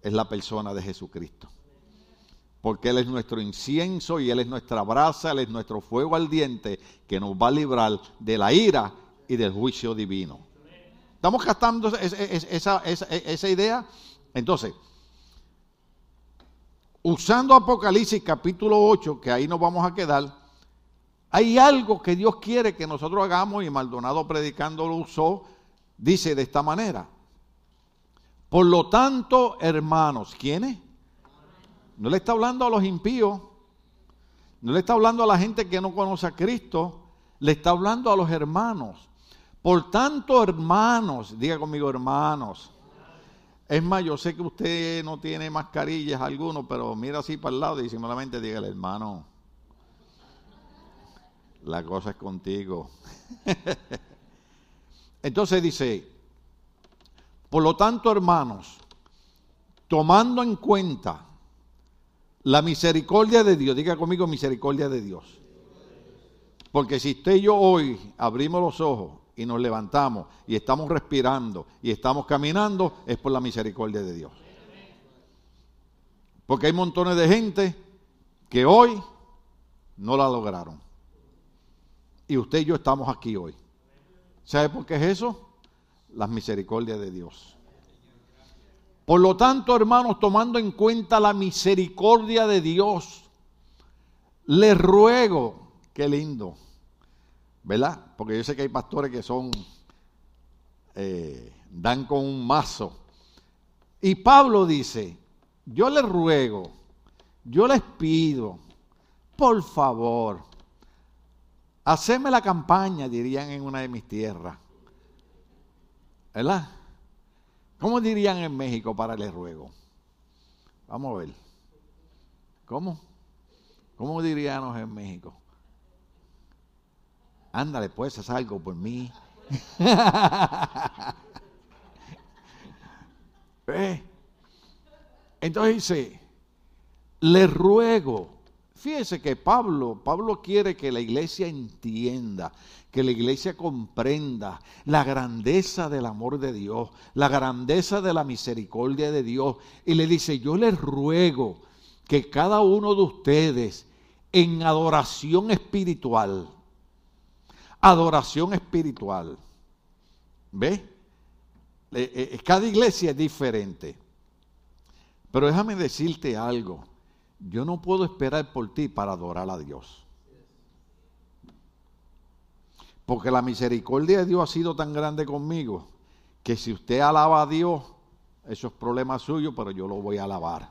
Es la persona de Jesucristo. Porque Él es nuestro incienso y Él es nuestra brasa, Él es nuestro fuego ardiente que nos va a librar de la ira y del juicio divino. ¿Estamos gastando esa, esa idea? Entonces, usando Apocalipsis capítulo 8, que ahí nos vamos a quedar, hay algo que Dios quiere que nosotros hagamos y Maldonado predicando lo usó, dice de esta manera. Por lo tanto, hermanos, ¿quiénes? No le está hablando a los impíos, no le está hablando a la gente que no conoce a Cristo, le está hablando a los hermanos. Por tanto, hermanos, diga conmigo hermanos. Es más, yo sé que usted no tiene mascarillas alguno, pero mira así para el lado y simplemente diga el hermano la cosa es contigo. Entonces dice, por lo tanto, hermanos, tomando en cuenta la misericordia de Dios, diga conmigo misericordia de Dios. Porque si usted y yo hoy abrimos los ojos y nos levantamos y estamos respirando y estamos caminando, es por la misericordia de Dios. Porque hay montones de gente que hoy no la lograron y usted y yo estamos aquí hoy. ¿Sabe por qué es eso? Las misericordias de Dios. Por lo tanto, hermanos, tomando en cuenta la misericordia de Dios, les ruego, qué lindo, ¿verdad? Porque yo sé que hay pastores que son, eh, dan con un mazo. Y Pablo dice, yo les ruego, yo les pido, por favor, Haceme la campaña, dirían en una de mis tierras. ¿Verdad? ¿Cómo dirían en México para el ruego? Vamos a ver. ¿Cómo? ¿Cómo diríamos en México? Ándale, pues, haz algo por mí. ¿Eh? Entonces dice, le ruego Fíjese que Pablo, Pablo quiere que la iglesia entienda, que la iglesia comprenda la grandeza del amor de Dios, la grandeza de la misericordia de Dios. Y le dice, yo les ruego que cada uno de ustedes en adoración espiritual. Adoración espiritual. ¿Ve? Eh, eh, cada iglesia es diferente. Pero déjame decirte algo. Yo no puedo esperar por ti para adorar a Dios. Porque la misericordia de Dios ha sido tan grande conmigo que si usted alaba a Dios, eso es problema suyo, pero yo lo voy a alabar.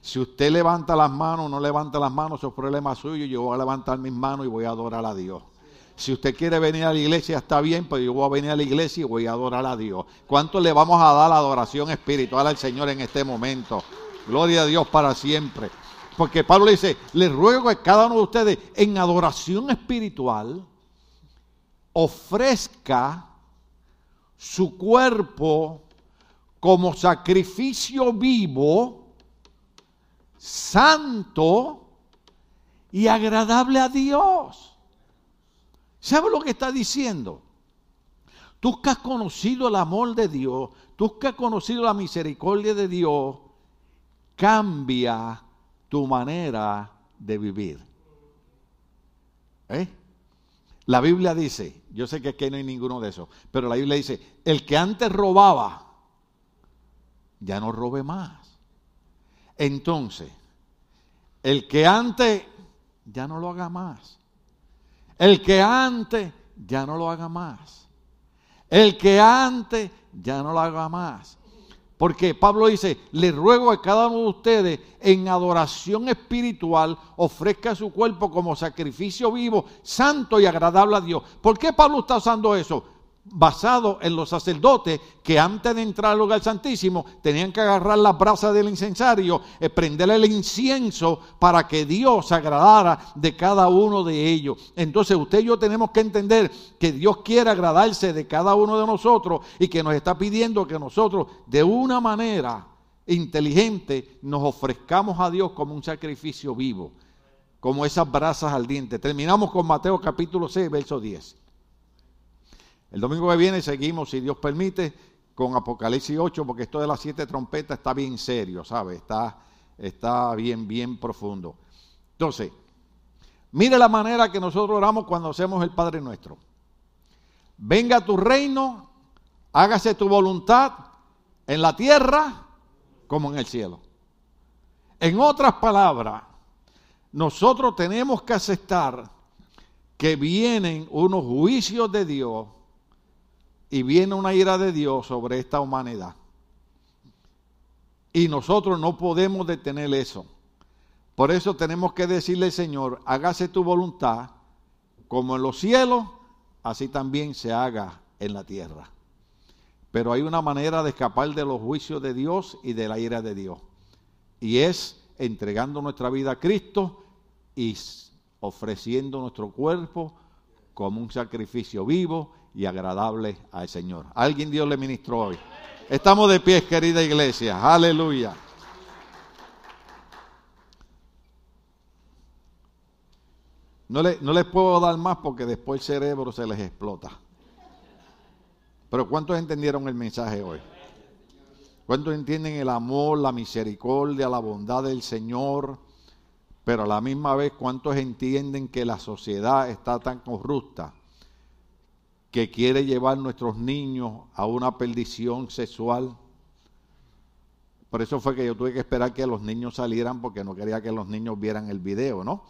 Si usted levanta las manos o no levanta las manos, eso es problema suyo, yo voy a levantar mis manos y voy a adorar a Dios. Si usted quiere venir a la iglesia, está bien, pero yo voy a venir a la iglesia y voy a adorar a Dios. ¿Cuánto le vamos a dar la adoración espiritual al Señor en este momento? Gloria a Dios para siempre. Porque Pablo dice, les ruego que cada uno de ustedes en adoración espiritual ofrezca su cuerpo como sacrificio vivo, santo y agradable a Dios. ¿Sabe lo que está diciendo? Tú que has conocido el amor de Dios, tú que has conocido la misericordia de Dios, cambia tu manera de vivir. ¿Eh? La Biblia dice, yo sé que aquí no hay ninguno de esos, pero la Biblia dice, el que antes robaba, ya no robe más. Entonces, el que antes, ya no lo haga más. El que antes, ya no lo haga más. El que antes, ya no lo haga más. Porque Pablo dice, le ruego a cada uno de ustedes en adoración espiritual ofrezca su cuerpo como sacrificio vivo, santo y agradable a Dios. ¿Por qué Pablo está usando eso? Basado en los sacerdotes que antes de entrar al lugar santísimo tenían que agarrar las brasas del incensario, y prenderle el incienso para que Dios agradara de cada uno de ellos. Entonces usted y yo tenemos que entender que Dios quiere agradarse de cada uno de nosotros y que nos está pidiendo que nosotros de una manera inteligente nos ofrezcamos a Dios como un sacrificio vivo, como esas brasas ardientes. Terminamos con Mateo capítulo 6, verso 10. El domingo que viene seguimos, si Dios permite, con Apocalipsis 8, porque esto de las siete trompetas está bien serio, ¿sabe? Está, está bien, bien profundo. Entonces, mire la manera que nosotros oramos cuando hacemos el Padre Nuestro. Venga tu reino, hágase tu voluntad en la tierra como en el cielo. En otras palabras, nosotros tenemos que aceptar que vienen unos juicios de Dios y viene una ira de Dios sobre esta humanidad. Y nosotros no podemos detener eso. Por eso tenemos que decirle, Señor, hágase tu voluntad, como en los cielos, así también se haga en la tierra. Pero hay una manera de escapar de los juicios de Dios y de la ira de Dios. Y es entregando nuestra vida a Cristo y ofreciendo nuestro cuerpo como un sacrificio vivo y agradable al Señor. Alguien Dios le ministró hoy. Estamos de pie, querida iglesia. Aleluya. No, le, no les puedo dar más porque después el cerebro se les explota. Pero ¿cuántos entendieron el mensaje hoy? ¿Cuántos entienden el amor, la misericordia, la bondad del Señor? Pero a la misma vez, ¿cuántos entienden que la sociedad está tan corrupta que quiere llevar nuestros niños a una perdición sexual? Por eso fue que yo tuve que esperar que los niños salieran porque no quería que los niños vieran el video, ¿no?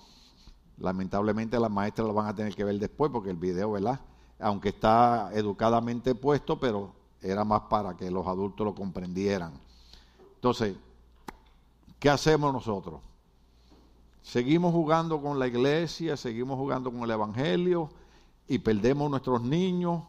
Lamentablemente las maestras lo van a tener que ver después porque el video, ¿verdad? Aunque está educadamente puesto, pero era más para que los adultos lo comprendieran. Entonces, ¿qué hacemos nosotros? Seguimos jugando con la iglesia, seguimos jugando con el Evangelio y perdemos nuestros niños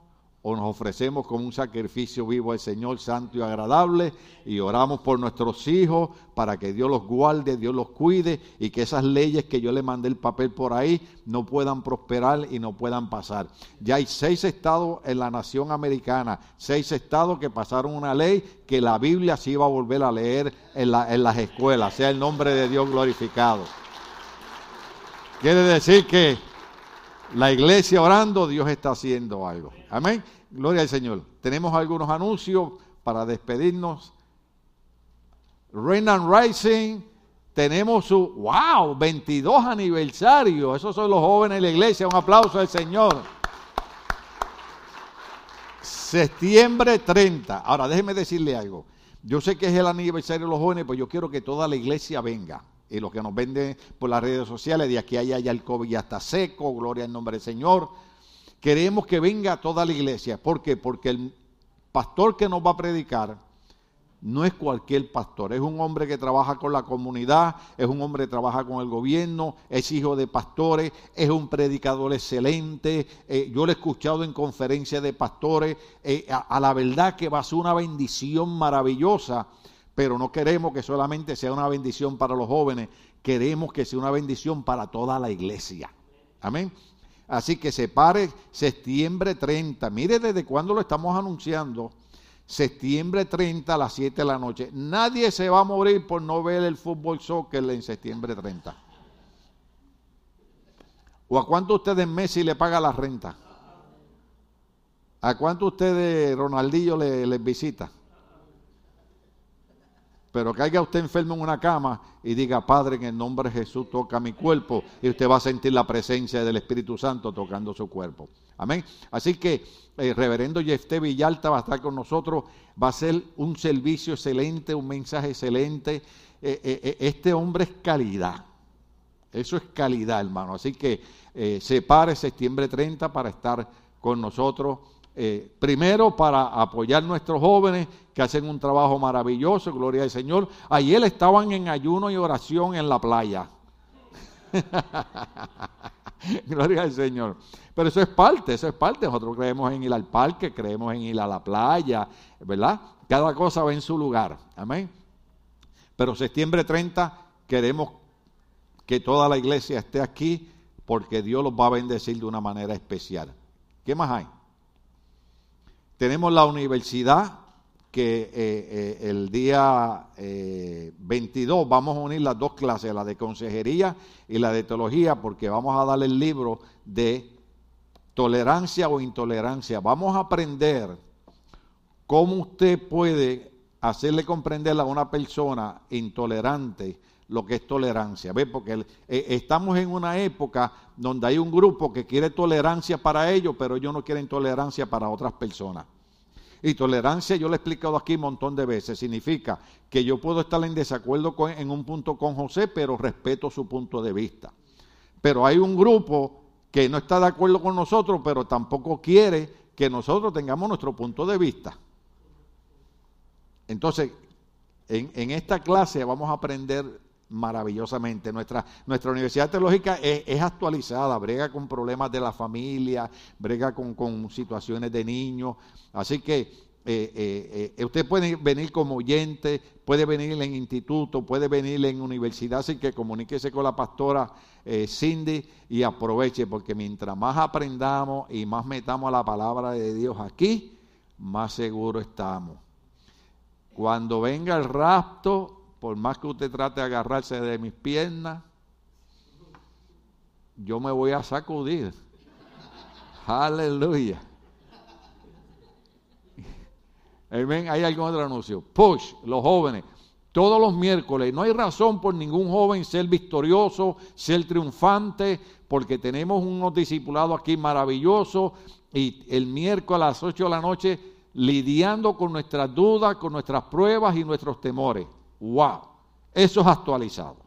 o nos ofrecemos como un sacrificio vivo al Señor santo y agradable y oramos por nuestros hijos para que Dios los guarde, Dios los cuide y que esas leyes que yo le mandé el papel por ahí no puedan prosperar y no puedan pasar. Ya hay seis estados en la nación americana, seis estados que pasaron una ley que la Biblia se iba a volver a leer en, las escuelas, sea el nombre de Dios glorificado. Quiere decir que la iglesia orando, Dios está haciendo algo. Amén. Gloria al Señor. Tenemos algunos anuncios para despedirnos. Renan Rising tenemos su, wow, 22 aniversario. Esos son los jóvenes de la iglesia. Un aplauso al Señor. Septiembre 30. Ahora, déjeme decirle algo. Yo sé que es el aniversario de los jóvenes, pues yo quiero que toda la iglesia venga. Y los que nos venden por las redes sociales, de aquí a allá ya el COVID ya está seco, gloria al nombre del Señor. Queremos que venga toda la iglesia. ¿Por qué? Porque el pastor que nos va a predicar no es cualquier pastor, es un hombre que trabaja con la comunidad, es un hombre que trabaja con el gobierno, es hijo de pastores, es un predicador excelente. Eh, yo lo he escuchado en conferencias de pastores, eh, a, la verdad que va a ser una bendición maravillosa, pero no queremos que solamente sea una bendición para los jóvenes, queremos que sea una bendición para toda la iglesia. Amén. Así que se pare septiembre 30. Mire desde cuándo lo estamos anunciando septiembre 30 a las 7 de la noche. Nadie se va a morir por no ver el fútbol soccer en septiembre 30. ¿O a cuánto ustedes Messi le paga la renta? ¿A cuánto ustedes Ronaldillo les le visita? Pero caiga usted enfermo en una cama y diga, Padre, en el nombre de Jesús toca mi cuerpo y usted va a sentir la presencia del Espíritu Santo tocando su cuerpo. Amén. Así que el reverendo Jefté Villalta va a estar con nosotros, va a ser un servicio excelente, un mensaje excelente. Eh, eh, eh, este hombre es calidad. Eso es calidad, hermano. Así que se pare septiembre 30 para estar con nosotros. Primero para apoyar a nuestros jóvenes que hacen un trabajo maravilloso, gloria al Señor. Ayer estaban en ayuno y oración en la playa. gloria al Señor. Pero eso es parte, eso es parte. Nosotros creemos en ir al parque, creemos en ir a la playa, ¿verdad? Cada cosa va en su lugar. Amén. Pero septiembre 30 queremos que toda la iglesia esté aquí porque Dios los va a bendecir de una manera especial. ¿Qué más hay? Tenemos la universidad que eh, eh, el día 22 eh, vamos a unir las dos clases, la de consejería y la de teología, porque vamos a darle el libro de tolerancia o intolerancia. Vamos a aprender cómo usted puede hacerle comprender a una persona intolerante lo que es tolerancia. ¿Ve? Porque eh, estamos en una época donde hay un grupo que quiere tolerancia para ellos, pero ellos no quieren tolerancia para otras personas. Y tolerancia, yo le he explicado aquí un montón de veces, significa que yo puedo estar en desacuerdo en un punto con José, pero respeto su punto de vista. Pero hay un grupo que no está de acuerdo con nosotros, pero tampoco quiere que nosotros tengamos nuestro punto de vista. Entonces, en, esta clase vamos a aprender maravillosamente. Nuestra, nuestra universidad teológica es, actualizada, brega con problemas de la familia, brega con, con situaciones de niños. Así que eh, eh, eh, usted puede venir como oyente, puede venir en instituto, puede venir en universidad, así que comuníquese con la pastora Cindy y aproveche, porque mientras más aprendamos y más metamos la palabra de Dios aquí, más seguro estamos. Cuando venga el rapto, por más que usted trate de agarrarse de mis piernas, yo me voy a sacudir. Aleluya. Amén. Hay algún otro anuncio. Push, los jóvenes. Todos los miércoles. No hay razón por ningún joven ser victorioso, ser triunfante, porque tenemos unos discipulados aquí maravillosos. Y el miércoles a las 8 de la noche lidiando con nuestras dudas, con nuestras pruebas y nuestros temores. ¡Wow! Eso es actualizado.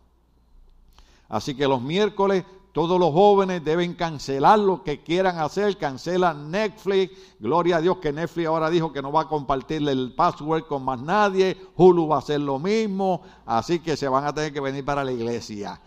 Así que los miércoles todos los jóvenes deben cancelar lo que quieran hacer, cancelan Netflix. Gloria a Dios que Netflix ahora dijo que no va a compartirle el password con más nadie. Hulu va a hacer lo mismo. Así que se van a tener que venir para la iglesia.